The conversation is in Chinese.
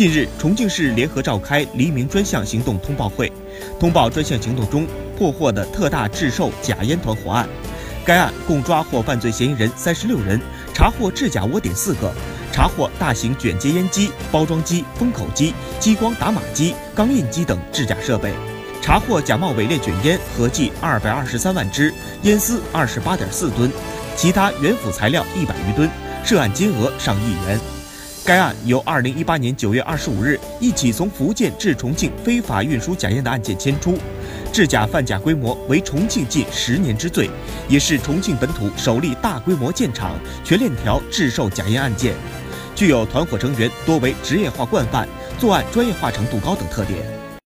近日，重庆市联合召开黎明专项行动通报会，通报专项行动中破获的特大制售假烟团伙案。该案共抓获犯罪嫌疑人三十六人，查获制假窝点四个，查获大型卷接烟机、包装机、封口机、激光打码机、钢印机等制假设备，查获假冒伪劣卷烟合计二百二十三万支，烟丝二十八点四吨，其他原辅材料一百余吨，涉案金额上亿元。该案由二零一八年九月二十五日一起从福建至重庆非法运输假烟的案件牵出，制假贩假规模为重庆近十年之最，也是重庆本土首例大规模建厂、全链条制售假烟案件，具有团伙成员多为职业化惯犯、作案专业化程度高等特点。